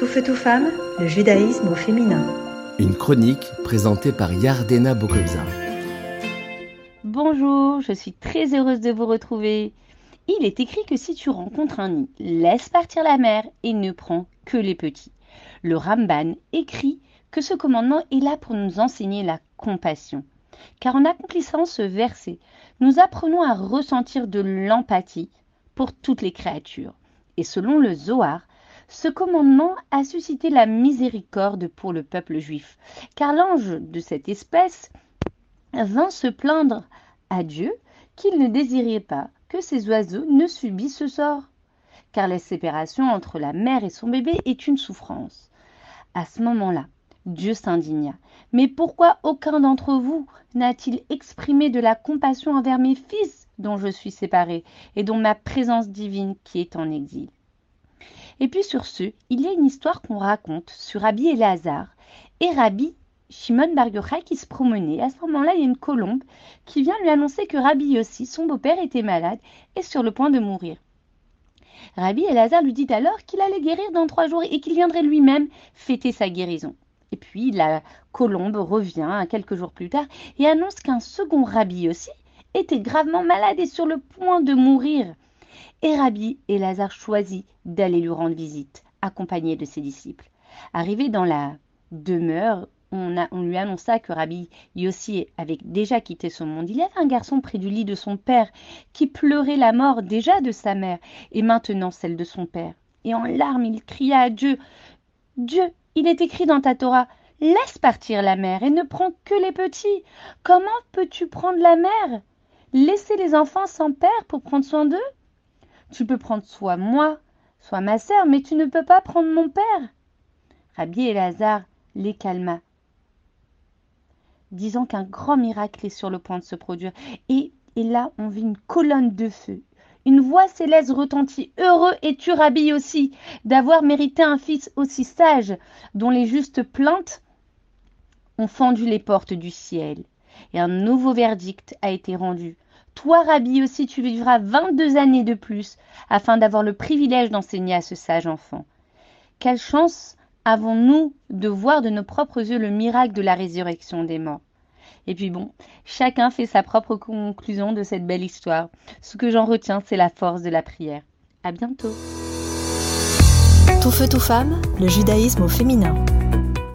Tout feu, tout femme, le judaïsme au féminin. Une chronique présentée par Yardena Bokobza. Bonjour, je suis très heureuse de vous retrouver. Il est écrit que si tu rencontres un nid, laisse partir la mère et ne prends que les petits. Le Ramban écrit que ce commandement est là pour nous enseigner la compassion. Car en accomplissant ce verset, nous apprenons à ressentir de l'empathie pour toutes les créatures. Et selon le Zohar, ce commandement a suscité la miséricorde pour le peuple juif, car l'ange de cette espèce vint se plaindre à Dieu qu'il ne désirait pas que ces oiseaux ne subissent ce sort, car la séparation entre la mère et son bébé est une souffrance. À ce moment-là, Dieu s'indigna. Mais pourquoi aucun d'entre vous n'a-t-il exprimé de la compassion envers mes fils dont je suis séparé et dont ma présence divine qui est en exil? Et puis sur ce, il y a une histoire qu'on raconte sur Rabbi Elazar et Rabbi Shimon Bar Yochai qui se promenait. À ce moment-là, il y a une colombe qui vient lui annoncer que Rabbi Yossi, son beau-père, était malade et sur le point de mourir. Rabbi Elazar lui dit alors qu'il allait guérir dans trois jours et qu'il viendrait lui-même fêter sa guérison. Et puis la colombe revient quelques jours plus tard et annonce qu'un second Rabbi aussi était gravement malade et sur le point de mourir. Et Rabbi Elazar choisit d'aller lui rendre visite, accompagné de ses disciples. Arrivé dans la demeure, on, lui annonça que Rabbi Yossi avait déjà quitté son monde. Il y avait un garçon près du lit de son père qui pleurait la mort déjà de sa mère et maintenant celle de son père. Et en larmes, il cria à Dieu Dieu, il est écrit dans ta Torah Laisse partir la mère et ne prends que les petits. Comment peux-tu prendre la mère? Laisser les enfants sans père pour prendre soin d'eux? Tu peux prendre soit moi, soit ma sœur, mais tu ne peux pas prendre mon père. Rabbi Elazar les calma, disant qu'un grand miracle est sur le point de se produire. Et, et là, on vit une colonne de feu. Une voix céleste retentit. Heureux es-tu, Rabbi aussi, d'avoir mérité un fils aussi sage, dont les justes plaintes ont fendu les portes du ciel. Et un nouveau verdict a été rendu. Toi, Rabbi, aussi, tu vivras vingt-deux années de plus, afin d'avoir le privilège d'enseigner à ce sage enfant. Quelle chance avons-nous de voir de nos propres yeux le miracle de la résurrection des morts? Et puis bon, chacun fait sa propre conclusion de cette belle histoire. Ce que j'en retiens, c'est la force de la prière. À bientôt. Tout feu, tout femme, le judaïsme au féminin.